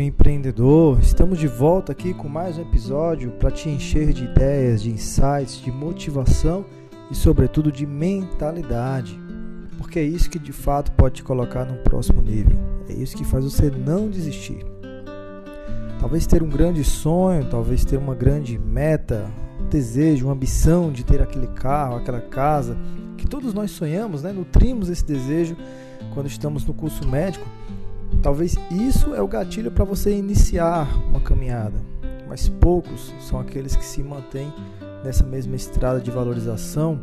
e empreendedor, estamos de volta aqui com mais um episódio para te encher de ideias, de insights, de motivação e, sobretudo, de mentalidade. Porque é isso que de fato pode te colocar no próximo nível, é isso que faz você não desistir. Talvez ter um grande sonho, talvez ter uma grande meta, um desejo, uma ambição de ter aquele carro, aquela casa, que todos nós sonhamos, né? nutrimos esse desejo quando estamos no curso médico Talvez isso é o gatilho para você iniciar uma caminhada, mas poucos são aqueles que se mantêm nessa mesma estrada de valorização,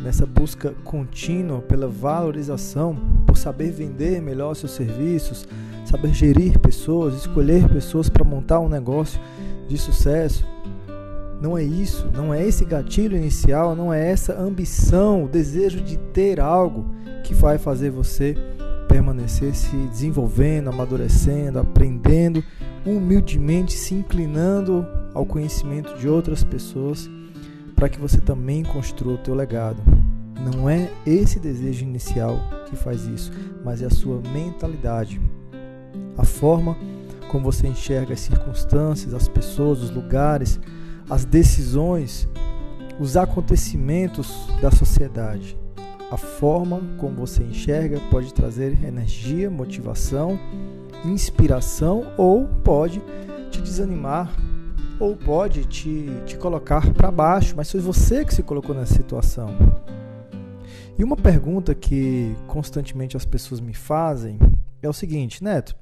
nessa busca contínua pela valorização, por saber vender melhor seus serviços, saber gerir pessoas, escolher pessoas para montar um negócio de sucesso. Não é isso, não é esse gatilho inicial, não é essa ambição, o desejo de ter algo que vai fazer você permanecer se desenvolvendo, amadurecendo, aprendendo, humildemente se inclinando ao conhecimento de outras pessoas para que você também construa o teu legado. Não é esse desejo inicial que faz isso, mas é a sua mentalidade. A forma como você enxerga as circunstâncias, as pessoas, os lugares, as decisões, os acontecimentos da sociedade. A forma como você enxerga pode trazer energia, motivação, inspiração ou pode te desanimar ou pode te, te colocar para baixo, mas foi você que se colocou nessa situação. E uma pergunta que constantemente as pessoas me fazem é o seguinte, Neto: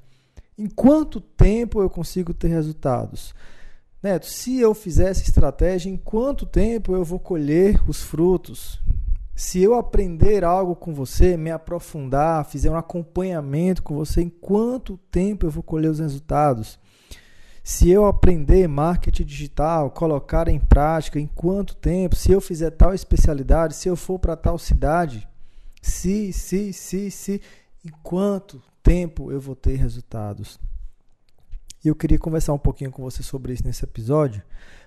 em quanto tempo eu consigo ter resultados? Neto, se eu fizer essa estratégia, em quanto tempo eu vou colher os frutos? Se eu aprender algo com você, me aprofundar, fizer um acompanhamento com você, em quanto tempo eu vou colher os resultados? Se eu aprender marketing digital, colocar em prática, em quanto tempo? Se eu fizer tal especialidade, se eu for para tal cidade, se, se, se, se, em quanto tempo eu vou ter resultados? E eu queria conversar um pouquinho com você sobre isso nesse episódio,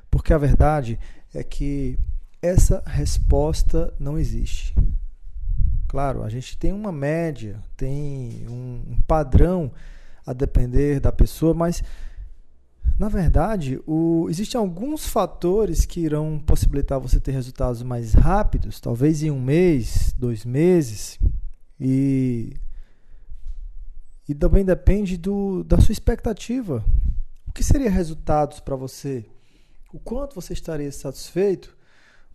porque a verdade é que essa resposta não existe. Claro, a gente tem uma média, tem um padrão a depender da pessoa, mas na verdade, o, existem alguns fatores que irão possibilitar você ter resultados mais rápidos, talvez em um mês, dois meses, e, e também depende do, da sua expectativa. O que seria resultados para você? O quanto você estaria satisfeito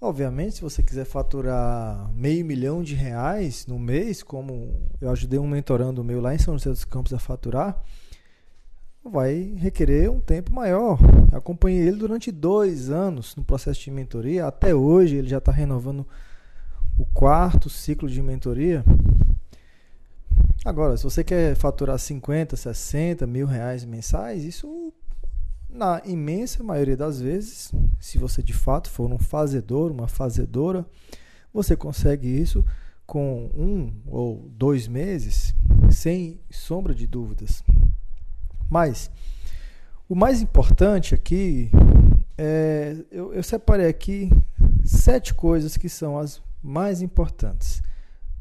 Obviamente, se você quiser faturar meio milhão de reais no mês, como eu ajudei um mentorando meu lá em São José dos Campos a faturar, vai requerer um tempo maior. Eu acompanhei ele durante dois anos no processo de mentoria. Até hoje ele já está renovando o quarto ciclo de mentoria. Agora, se você quer faturar 50, 60 mil reais mensais, isso na imensa maioria das vezes, se você de fato for um fazedor, uma fazedora, você consegue isso com um ou dois meses, sem sombra de dúvidas. Mas o mais importante aqui é eu, eu separei aqui sete coisas que são as mais importantes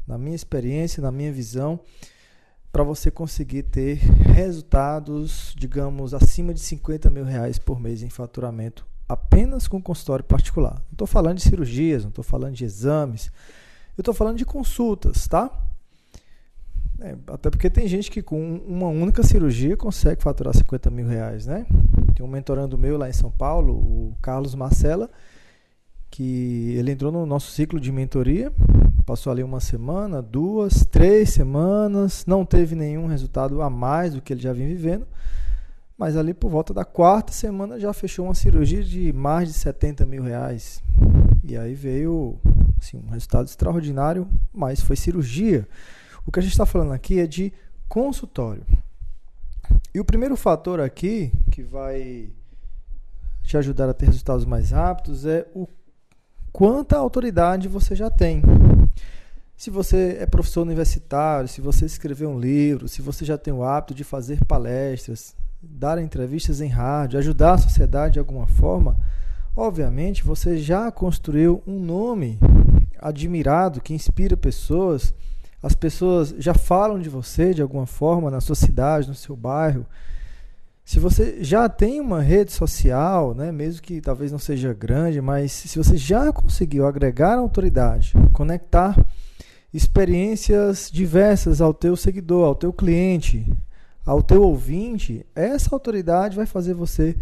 na minha experiência, na minha visão para você conseguir ter resultados, digamos, acima de 50 mil reais por mês em faturamento apenas com consultório particular. Não estou falando de cirurgias, não estou falando de exames, eu estou falando de consultas, tá? É, até porque tem gente que com uma única cirurgia consegue faturar 50 mil reais, né? Tem um mentorando meu lá em São Paulo, o Carlos Marcela, que ele entrou no nosso ciclo de mentoria Passou ali uma semana, duas, três semanas, não teve nenhum resultado a mais do que ele já vinha vivendo. Mas ali por volta da quarta semana já fechou uma cirurgia de mais de 70 mil reais. E aí veio assim, um resultado extraordinário, mas foi cirurgia. O que a gente está falando aqui é de consultório. E o primeiro fator aqui que vai te ajudar a ter resultados mais rápidos é o quanta autoridade você já tem. Se você é professor universitário, se você escreveu um livro, se você já tem o hábito de fazer palestras, dar entrevistas em rádio, ajudar a sociedade de alguma forma, obviamente você já construiu um nome admirado que inspira pessoas. As pessoas já falam de você de alguma forma na sua cidade, no seu bairro. Se você já tem uma rede social, né, mesmo que talvez não seja grande, mas se você já conseguiu agregar autoridade, conectar experiências diversas ao teu seguidor, ao teu cliente, ao teu ouvinte, essa autoridade vai fazer você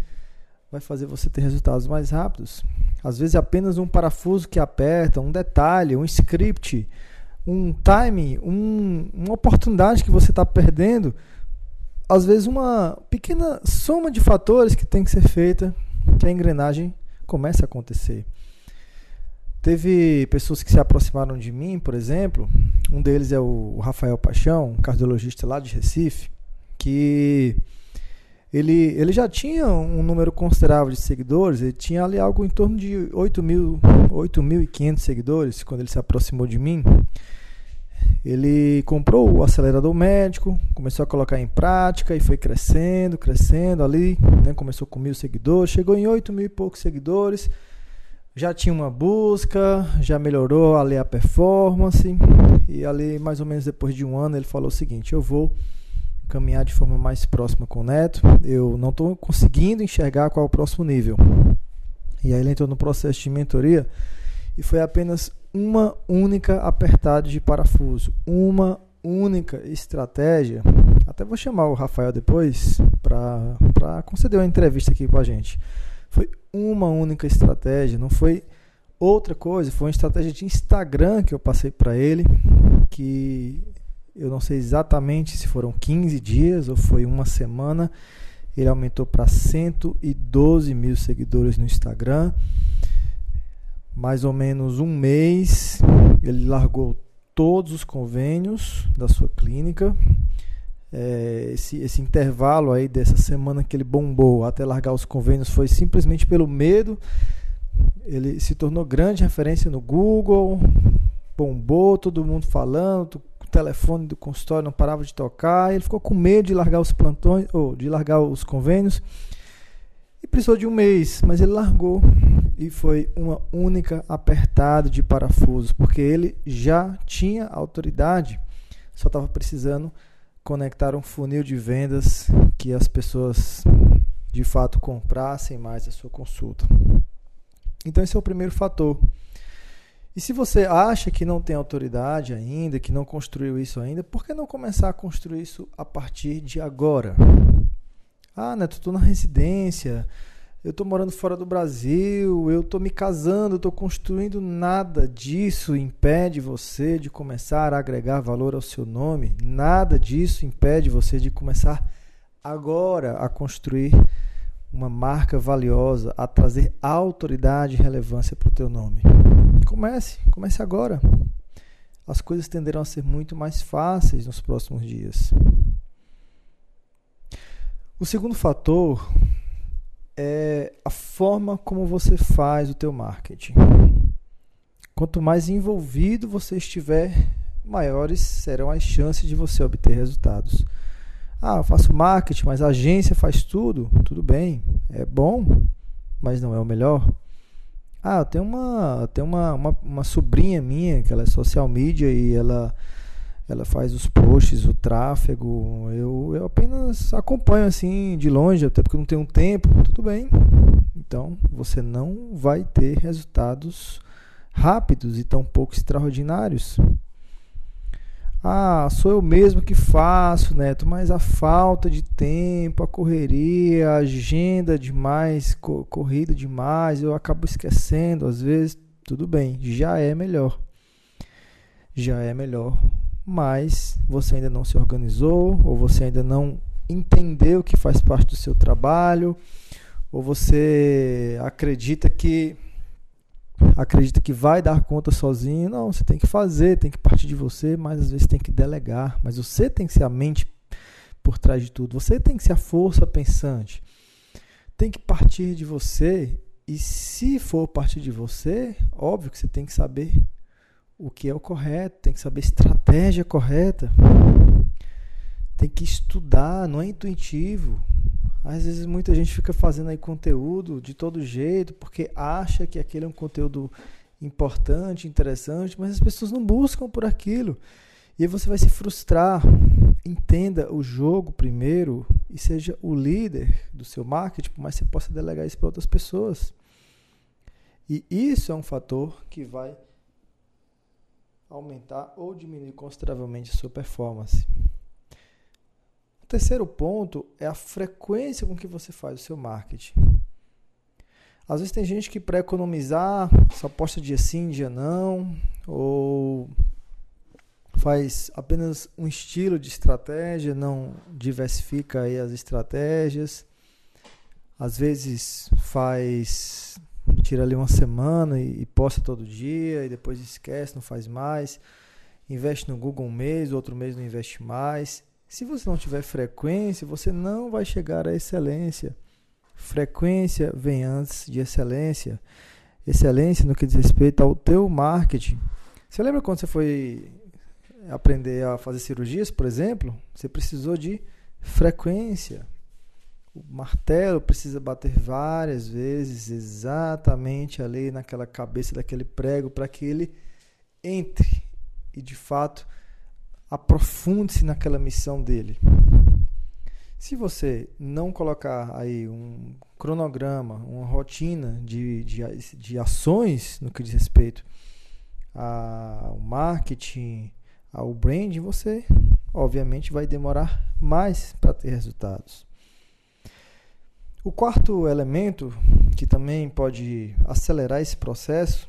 vai fazer você ter resultados mais rápidos. Às vezes apenas um parafuso que aperta, um detalhe, um script, um time, um, uma oportunidade que você está perdendo, às vezes uma pequena soma de fatores que tem que ser feita, que a engrenagem comece a acontecer. Teve pessoas que se aproximaram de mim, por exemplo, um deles é o Rafael Paixão, um cardiologista lá de Recife, que ele, ele já tinha um número considerável de seguidores, ele tinha ali algo em torno de 8.500 seguidores quando ele se aproximou de mim. Ele comprou o acelerador médico, começou a colocar em prática e foi crescendo, crescendo ali, né? começou com mil seguidores, chegou em 8 mil e poucos seguidores já tinha uma busca, já melhorou ali a performance e ali mais ou menos depois de um ano ele falou o seguinte: eu vou caminhar de forma mais próxima com o Neto, eu não estou conseguindo enxergar qual é o próximo nível. E aí ele entrou no processo de mentoria e foi apenas uma única apertada de parafuso, uma única estratégia. Até vou chamar o Rafael depois para conceder uma entrevista aqui com a gente. Foi uma única estratégia, não foi outra coisa, foi uma estratégia de Instagram que eu passei para ele, que eu não sei exatamente se foram 15 dias ou foi uma semana. Ele aumentou para 112 mil seguidores no Instagram. Mais ou menos um mês, ele largou todos os convênios da sua clínica é, esse, esse intervalo aí dessa semana que ele bombou até largar os convênios foi simplesmente pelo medo. Ele se tornou grande referência no Google, bombou, todo mundo falando, o telefone do consultório não parava de tocar, ele ficou com medo de largar os plantões, ou de largar os convênios. E precisou de um mês, mas ele largou e foi uma única apertada de parafuso, porque ele já tinha autoridade, só estava precisando conectar um funil de vendas que as pessoas de fato comprassem mais a sua consulta. Então esse é o primeiro fator. E se você acha que não tem autoridade ainda, que não construiu isso ainda, por que não começar a construir isso a partir de agora? Ah, Neto, estou na residência, eu estou morando fora do Brasil, eu estou me casando, estou construindo nada disso impede você de começar a agregar valor ao seu nome, nada disso impede você de começar agora a construir uma marca valiosa, a trazer autoridade e relevância para o teu nome. Comece, comece agora. As coisas tenderão a ser muito mais fáceis nos próximos dias. O segundo fator é a forma como você faz o teu marketing. Quanto mais envolvido você estiver, maiores serão as chances de você obter resultados. Ah, eu faço marketing, mas a agência faz tudo. Tudo bem, é bom, mas não é o melhor. Ah, eu tenho uma, tenho uma, uma, uma sobrinha minha que ela é social media e ela ela faz os posts, o tráfego. Eu, eu apenas acompanho assim de longe, até porque não tenho tempo. Tudo bem. Então você não vai ter resultados rápidos e tão pouco extraordinários. Ah, sou eu mesmo que faço, Neto, mas a falta de tempo, a correria, a agenda demais, co corrida demais, eu acabo esquecendo às vezes. Tudo bem, já é melhor. Já é melhor mas você ainda não se organizou, ou você ainda não entendeu que faz parte do seu trabalho, ou você acredita que acredita que vai dar conta sozinho. Não, você tem que fazer, tem que partir de você, mas às vezes tem que delegar. Mas você tem que ser a mente por trás de tudo. Você tem que ser a força pensante. Tem que partir de você. E se for partir de você, óbvio que você tem que saber o que é o correto, tem que saber a estratégia correta. Tem que estudar, não é intuitivo. Às vezes muita gente fica fazendo aí conteúdo de todo jeito porque acha que aquele é um conteúdo importante, interessante, mas as pessoas não buscam por aquilo. E aí você vai se frustrar. Entenda o jogo primeiro, e seja o líder do seu marketing, mas você possa delegar isso para outras pessoas. E isso é um fator que vai aumentar ou diminuir consideravelmente a sua performance. O terceiro ponto é a frequência com que você faz o seu marketing. Às vezes tem gente que para economizar só posta dia sim, dia não, ou faz apenas um estilo de estratégia, não diversifica as estratégias. Às vezes faz tira ali uma semana e, e posta todo dia e depois esquece, não faz mais. Investe no Google um mês, outro mês não investe mais. Se você não tiver frequência, você não vai chegar à excelência. Frequência vem antes de excelência. Excelência no que diz respeito ao teu marketing. Você lembra quando você foi aprender a fazer cirurgias, por exemplo? Você precisou de frequência. O martelo precisa bater várias vezes exatamente ali naquela cabeça daquele prego para que ele entre e de fato aprofunde-se naquela missão dele. Se você não colocar aí um cronograma, uma rotina de, de, de ações no que diz respeito ao marketing, ao branding, você obviamente vai demorar mais para ter resultados. O quarto elemento que também pode acelerar esse processo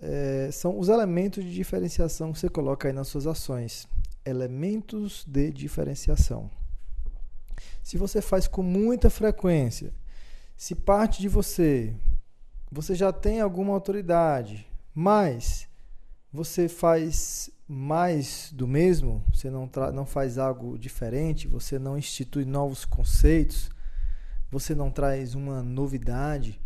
é, são os elementos de diferenciação que você coloca aí nas suas ações. Elementos de diferenciação. Se você faz com muita frequência, se parte de você, você já tem alguma autoridade, mas você faz mais do mesmo, você não, não faz algo diferente, você não institui novos conceitos, você não traz uma novidade,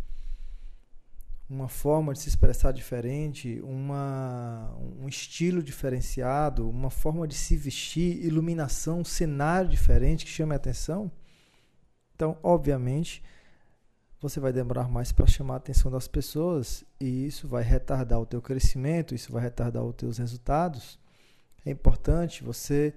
uma forma de se expressar diferente, uma, um estilo diferenciado, uma forma de se vestir, iluminação, cenário diferente que chame a atenção. Então, obviamente, você vai demorar mais para chamar a atenção das pessoas e isso vai retardar o teu crescimento, isso vai retardar os teus resultados. É importante você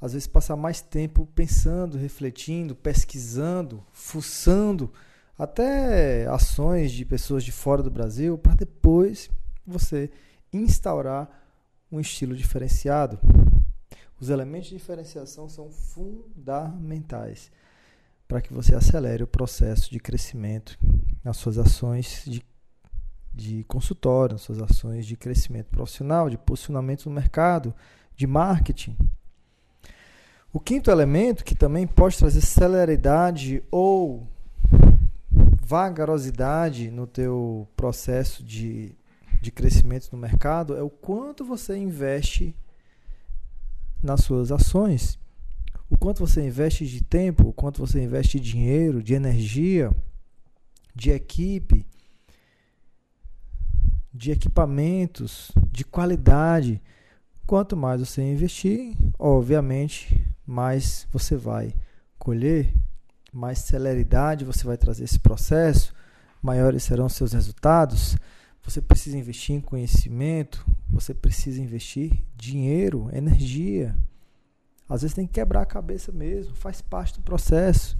às vezes passar mais tempo pensando, refletindo, pesquisando, fuçando até ações de pessoas de fora do Brasil para depois você instaurar um estilo diferenciado. Os elementos de diferenciação são fundamentais para que você acelere o processo de crescimento nas suas ações de, de consultório, nas suas ações de crescimento profissional, de posicionamento no mercado, de marketing. O quinto elemento, que também pode trazer celeridade ou vagarosidade no teu processo de, de crescimento no mercado é o quanto você investe nas suas ações, o quanto você investe de tempo, o quanto você investe de dinheiro, de energia, de equipe, de equipamentos, de qualidade. Quanto mais você investir, obviamente, mais você vai colher mais celeridade você vai trazer esse processo, maiores serão seus resultados. Você precisa investir em conhecimento, você precisa investir dinheiro, energia. Às vezes tem que quebrar a cabeça mesmo, faz parte do processo.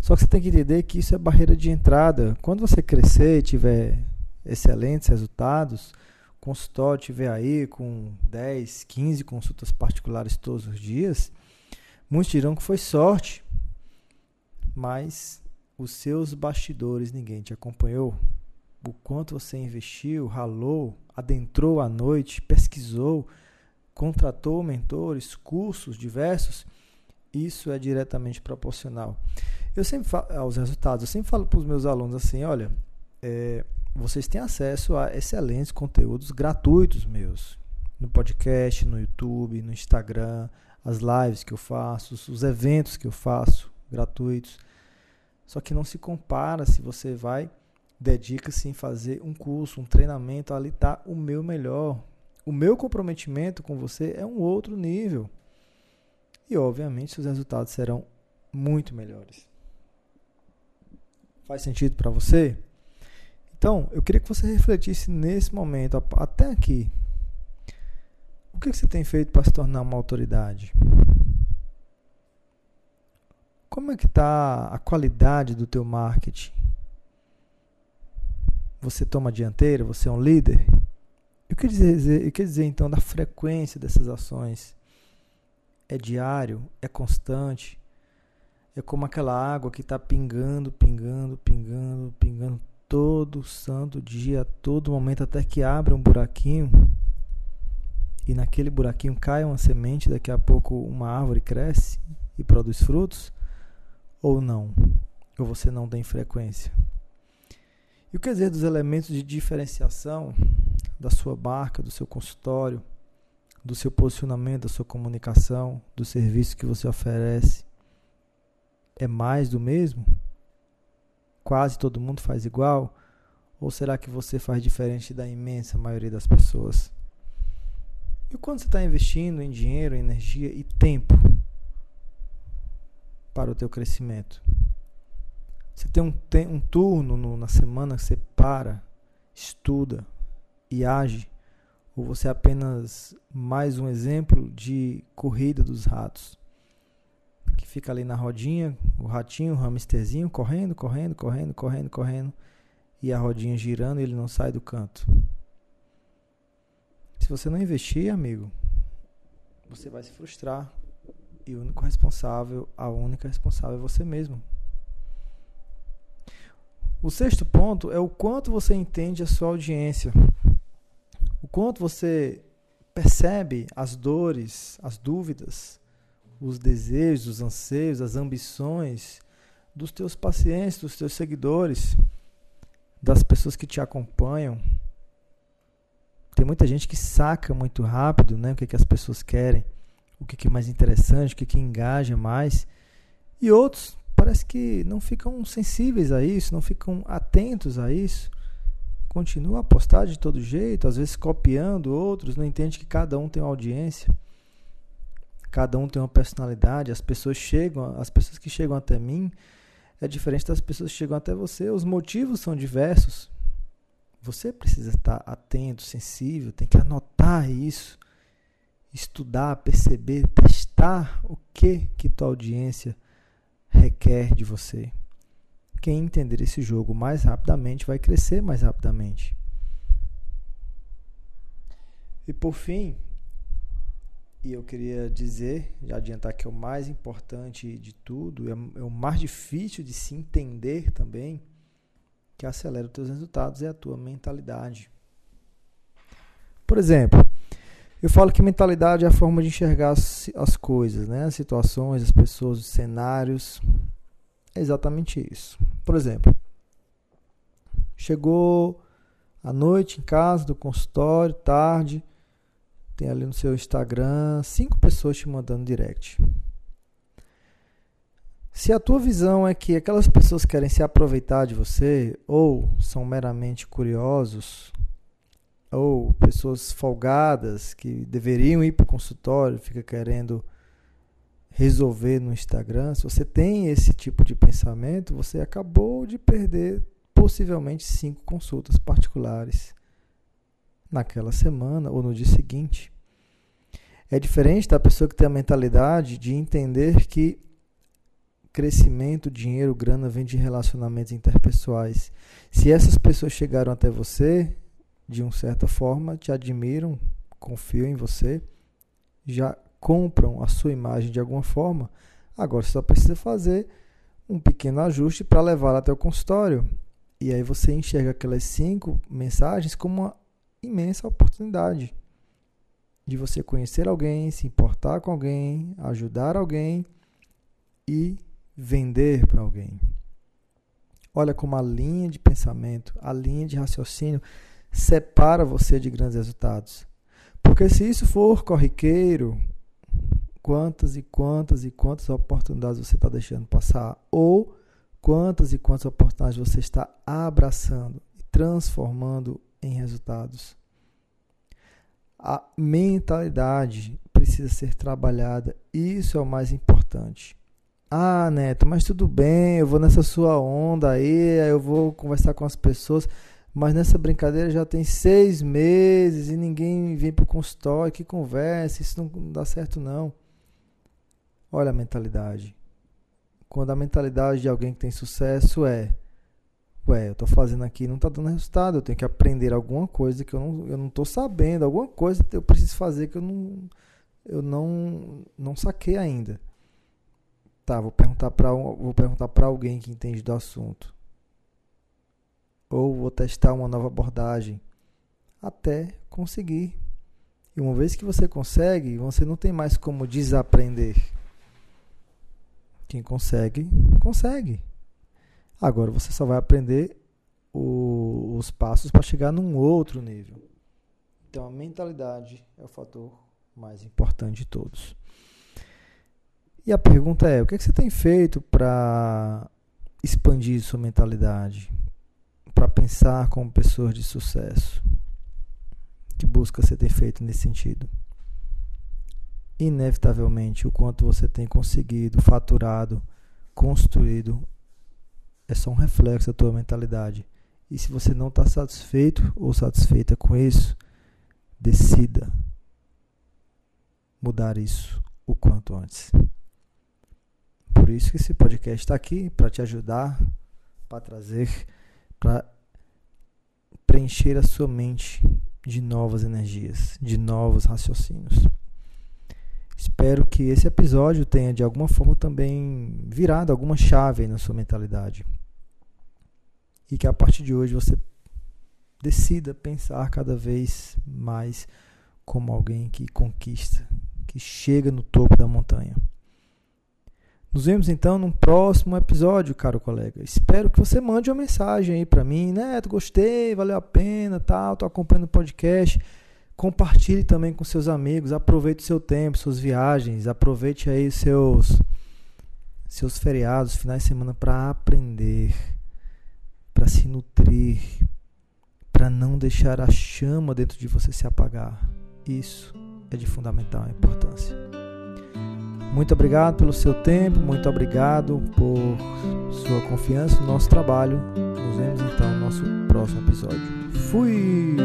Só que você tem que entender que isso é barreira de entrada. Quando você crescer e tiver excelentes resultados, o consultório estiver aí com 10, 15 consultas particulares todos os dias, muitos dirão que foi sorte mas os seus bastidores ninguém te acompanhou. O quanto você investiu, ralou, adentrou à noite, pesquisou, contratou mentores, cursos diversos, isso é diretamente proporcional. Eu sempre falo aos resultados, eu sempre falo para os meus alunos assim, olha, é, vocês têm acesso a excelentes conteúdos gratuitos meus, no podcast, no YouTube, no Instagram, as lives que eu faço, os eventos que eu faço gratuitos. Só que não se compara se você vai, dedica-se em fazer um curso, um treinamento, ali está o meu melhor. O meu comprometimento com você é um outro nível. E obviamente os resultados serão muito melhores. Faz sentido para você? Então, eu queria que você refletisse nesse momento, até aqui. O que você tem feito para se tornar uma autoridade? Como é que está a qualidade do teu marketing? Você toma dianteira? Você é um líder? Eu quero dizer, dizer então da frequência dessas ações. É diário? É constante? É como aquela água que está pingando, pingando, pingando, pingando todo santo dia, todo momento, até que abre um buraquinho e naquele buraquinho cai uma semente, daqui a pouco uma árvore cresce e produz frutos? Ou não? Ou você não tem frequência? E o que dizer dos elementos de diferenciação da sua marca, do seu consultório, do seu posicionamento, da sua comunicação, do serviço que você oferece? É mais do mesmo? Quase todo mundo faz igual? Ou será que você faz diferente da imensa maioria das pessoas? E quando você está investindo em dinheiro, energia e tempo para o teu crescimento? Você tem um, um turno no, na semana que você para, estuda e age? Ou você é apenas mais um exemplo de corrida dos ratos? Que fica ali na rodinha, o ratinho, o hamsterzinho, correndo, correndo, correndo, correndo, correndo, e a rodinha girando e ele não sai do canto. Se você não investir, amigo, você vai se frustrar. E o único responsável, a única responsável é você mesmo. O sexto ponto é o quanto você entende a sua audiência. O quanto você percebe as dores, as dúvidas, os desejos, os anseios, as ambições dos teus pacientes, dos teus seguidores, das pessoas que te acompanham. Tem muita gente que saca muito rápido né, o que, que as pessoas querem, o que, que é mais interessante, o que, que engaja mais. E outros parece que não ficam sensíveis a isso, não ficam atentos a isso. Continuam a postar de todo jeito, às vezes copiando outros, não entende que cada um tem uma audiência, cada um tem uma personalidade, as pessoas chegam, as pessoas que chegam até mim é diferente das pessoas que chegam até você, os motivos são diversos. Você precisa estar atento, sensível, tem que anotar isso, estudar, perceber, testar o que que tua audiência requer de você. Quem entender esse jogo mais rapidamente vai crescer mais rapidamente. E por fim, e eu queria dizer, já adiantar que é o mais importante de tudo, é, é o mais difícil de se entender também, que acelera os teus resultados é a tua mentalidade. Por exemplo, eu falo que mentalidade é a forma de enxergar as, as coisas, né? as situações, as pessoas, os cenários. É exatamente isso. Por exemplo, chegou à noite em casa, do consultório, tarde, tem ali no seu Instagram cinco pessoas te mandando direct. Se a tua visão é que aquelas pessoas querem se aproveitar de você, ou são meramente curiosos, ou pessoas folgadas que deveriam ir para o consultório, fica querendo resolver no Instagram, se você tem esse tipo de pensamento, você acabou de perder possivelmente cinco consultas particulares naquela semana ou no dia seguinte. É diferente da pessoa que tem a mentalidade de entender que crescimento, dinheiro, grana vem de relacionamentos interpessoais. Se essas pessoas chegaram até você, de uma certa forma, te admiram, confiam em você, já compram a sua imagem de alguma forma, agora você só precisa fazer um pequeno ajuste para levá-la até o consultório. E aí você enxerga aquelas cinco mensagens como uma imensa oportunidade de você conhecer alguém, se importar com alguém, ajudar alguém e vender para alguém. Olha como a linha de pensamento, a linha de raciocínio separa você de grandes resultados. Porque se isso for corriqueiro, quantas e quantas e quantas oportunidades você está deixando passar? Ou quantas e quantas oportunidades você está abraçando e transformando em resultados? A mentalidade precisa ser trabalhada, isso é o mais importante. Ah, Neto, mas tudo bem, eu vou nessa sua onda aí, eu vou conversar com as pessoas, mas nessa brincadeira já tem seis meses e ninguém vem para o consultório, que conversa, isso não dá certo não. Olha a mentalidade. quando a mentalidade de alguém que tem sucesso é ué, eu tô fazendo aqui não tá dando resultado, eu tenho que aprender alguma coisa que eu não, eu não sabendo, alguma coisa que eu preciso fazer que eu não eu não não saquei ainda. Tá, vou perguntar para vou perguntar para alguém que entende do assunto. Ou vou testar uma nova abordagem até conseguir. E uma vez que você consegue, você não tem mais como desaprender. Quem consegue, consegue. Agora você só vai aprender o, os passos para chegar num outro nível. Então a mentalidade é o fator mais importante de todos. E a pergunta é: o que, é que você tem feito para expandir sua mentalidade? Para pensar como pessoas de sucesso? Que busca você tem feito nesse sentido? Inevitavelmente, o quanto você tem conseguido, faturado, construído é só um reflexo da tua mentalidade. E se você não está satisfeito ou satisfeita com isso, decida mudar isso o quanto antes. Por isso que esse podcast está aqui para te ajudar, para trazer, para preencher a sua mente de novas energias, de novos raciocínios. Espero que esse episódio tenha de alguma forma também virado alguma chave na sua mentalidade e que a partir de hoje você decida pensar cada vez mais como alguém que conquista, que chega no topo da montanha. Nos vemos então num próximo episódio, caro colega. Espero que você mande uma mensagem aí para mim, né? Gostei, valeu a pena, tal, tô acompanhando o podcast. Compartilhe também com seus amigos, aproveite o seu tempo, suas viagens, aproveite aí seus seus feriados, finais de semana para aprender para se nutrir, para não deixar a chama dentro de você se apagar. Isso é de fundamental importância. Muito obrigado pelo seu tempo, muito obrigado por sua confiança no nosso trabalho. Nos vemos então no nosso próximo episódio. Fui!